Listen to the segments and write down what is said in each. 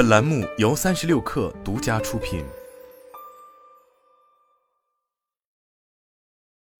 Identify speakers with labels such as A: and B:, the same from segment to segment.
A: 本栏目由三十六氪独家出品。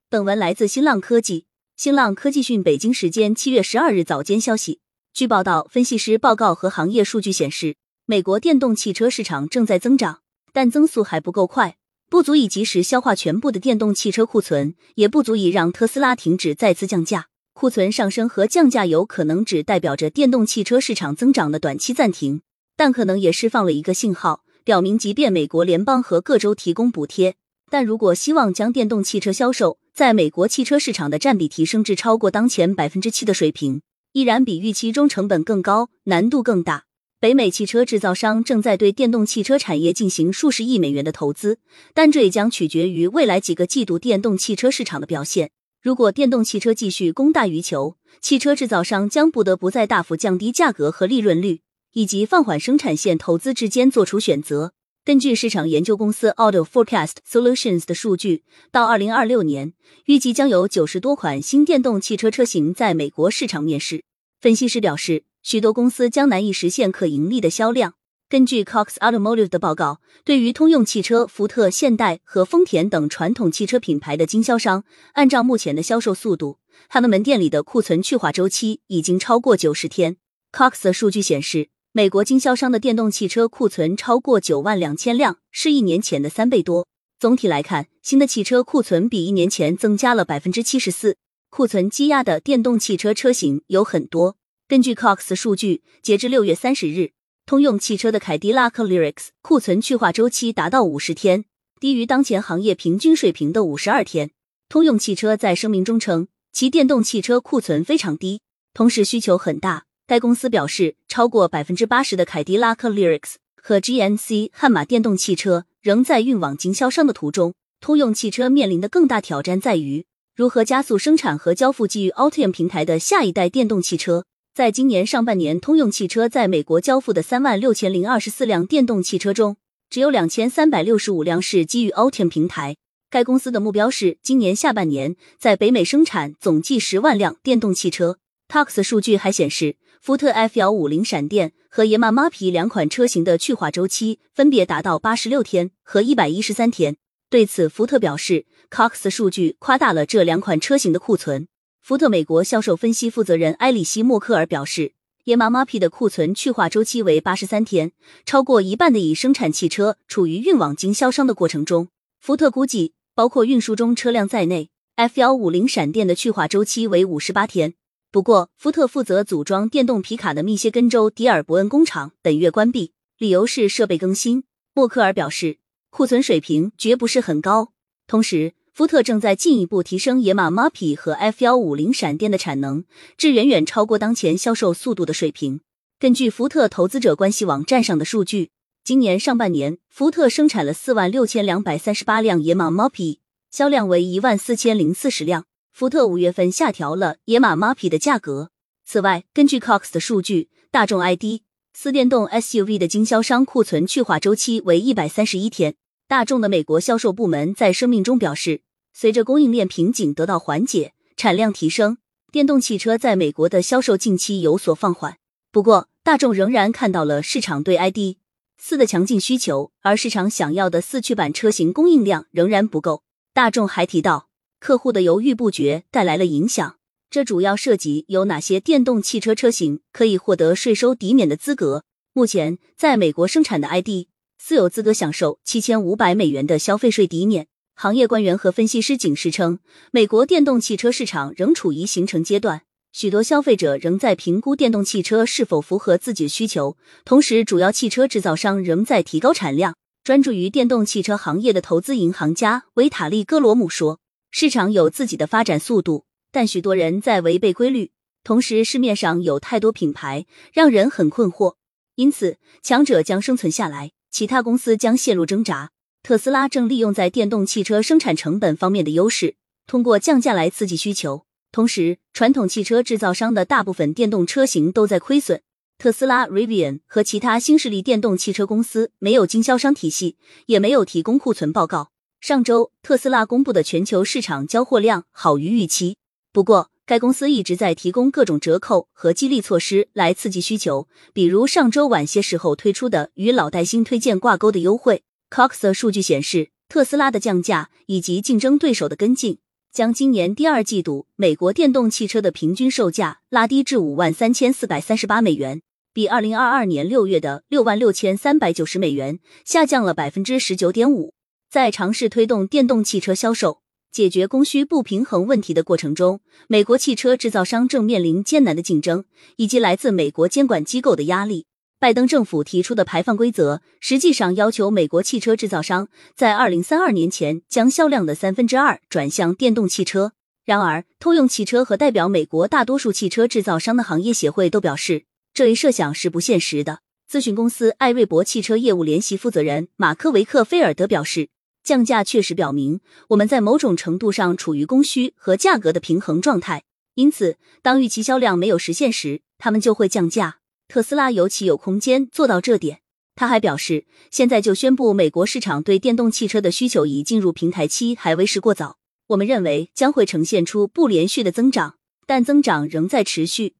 B: 本文来自新浪科技。新浪科技讯，北京时间七月十二日早间消息，据报道，分析师报告和行业数据显示，美国电动汽车市场正在增长，但增速还不够快，不足以及时消化全部的电动汽车库存，也不足以让特斯拉停止再次降价。库存上升和降价有可能只代表着电动汽车市场增长的短期暂停，但可能也释放了一个信号，表明即便美国联邦和各州提供补贴，但如果希望将电动汽车销售在美国汽车市场的占比提升至超过当前百分之七的水平，依然比预期中成本更高，难度更大。北美汽车制造商正在对电动汽车产业进行数十亿美元的投资，但这也将取决于未来几个季度电动汽车市场的表现。如果电动汽车继续供大于求，汽车制造商将不得不再大幅降低价格和利润率，以及放缓生产线投资之间做出选择。根据市场研究公司 Auto Forecast Solutions 的数据，到二零二六年，预计将有九十多款新电动汽车车型在美国市场面世。分析师表示，许多公司将难以实现可盈利的销量。根据 Cox Automotive 的报告，对于通用汽车、福特、现代和丰田等传统汽车品牌的经销商，按照目前的销售速度，他们门店里的库存去化周期已经超过九十天。Cox 的数据显示，美国经销商的电动汽车库存超过九万两千辆，是一年前的三倍多。总体来看，新的汽车库存比一年前增加了百分之七十四。库存积压的电动汽车车型有很多。根据 Cox 数据，截至六月三十日。通用汽车的凯迪拉克 Lyrics 库存去化周期达到五十天，低于当前行业平均水平的五十二天。通用汽车在声明中称，其电动汽车库存非常低，同时需求很大。该公司表示，超过百分之八十的凯迪拉克 Lyrics 和 GNC 悍马电动汽车仍在运往经销商的途中。通用汽车面临的更大挑战在于，如何加速生产和交付基于 Ultium 平台的下一代电动汽车。在今年上半年，通用汽车在美国交付的三万六千零二十四辆电动汽车中，只有两千三百六十五辆是基于 Ultium 平台。该公司的目标是今年下半年在北美生产总计十万辆电动汽车。Tax 数据还显示，福特 F 幺五零闪电和野马 MAPI 两款车型的去化周期分别达到八十六天和一百一十三天。对此，福特表示，Cox 数据夸大了这两款车型的库存。福特美国销售分析负责人埃里希·默克尔表示，野马 MAPI 的库存去化周期为八十三天，超过一半的已生产汽车处于运往经销商的过程中。福特估计，包括运输中车辆在内，F 幺五零闪电的去化周期为五十八天。不过，福特负责组装电动皮卡的密歇根州迪尔伯恩工厂本月关闭，理由是设备更新。默克尔表示，库存水平绝不是很高，同时。福特正在进一步提升野马 m a p i 和 F 幺五零闪电的产能，至远远超过当前销售速度的水平。根据福特投资者关系网站上的数据，今年上半年，福特生产了四万六千两百三十八辆野马 m a p i 销量为一万四千零四十辆。福特五月份下调了野马 m a p i 的价格。此外，根据 Cox 的数据，大众 ID 四电动 SUV 的经销商库存去化周期为一百三十一天。大众的美国销售部门在声明中表示，随着供应链瓶颈得到缓解，产量提升，电动汽车在美国的销售近期有所放缓。不过，大众仍然看到了市场对 ID 四的强劲需求，而市场想要的四驱版车型供应量仍然不够。大众还提到，客户的犹豫不决带来了影响，这主要涉及有哪些电动汽车车型可以获得税收抵免的资格。目前，在美国生产的 ID。私有资格享受七千五百美元的消费税抵免。行业官员和分析师警示称，美国电动汽车市场仍处于形成阶段，许多消费者仍在评估电动汽车是否符合自己的需求。同时，主要汽车制造商仍在提高产量。专注于电动汽车行业的投资银行家维塔利·戈罗姆说：“市场有自己的发展速度，但许多人在违背规律。同时，市面上有太多品牌，让人很困惑。因此，强者将生存下来。”其他公司将陷入挣扎。特斯拉正利用在电动汽车生产成本方面的优势，通过降价来刺激需求。同时，传统汽车制造商的大部分电动车型都在亏损。特斯拉、Rivian 和其他新势力电动汽车公司没有经销商体系，也没有提供库存报告。上周，特斯拉公布的全球市场交货量好于预期。不过，该公司一直在提供各种折扣和激励措施来刺激需求，比如上周晚些时候推出的与老带新推荐挂钩的优惠。Cox 的数据显示，特斯拉的降价以及竞争对手的跟进，将今年第二季度美国电动汽车的平均售价拉低至五万三千四百三十八美元，比二零二二年六月的六万六千三百九十美元下降了百分之十九点五。在尝试推动电动汽车销售。解决供需不平衡问题的过程中，美国汽车制造商正面临艰难的竞争，以及来自美国监管机构的压力。拜登政府提出的排放规则，实际上要求美国汽车制造商在二零三二年前将销量的三分之二转向电动汽车。然而，通用汽车和代表美国大多数汽车制造商的行业协会都表示，这一设想是不现实的。咨询公司艾瑞博汽车业务联席负责人马克维克菲尔德表示。降价确实表明我们在某种程度上处于供需和价格的平衡状态，因此当预期销量没有实现时，他们就会降价。特斯拉尤其有空间做到这点。他还表示，现在就宣布美国市场对电动汽车的需求已进入平台期还为时过早。我们认为将会呈现出不连续的增长，但增长仍在持续。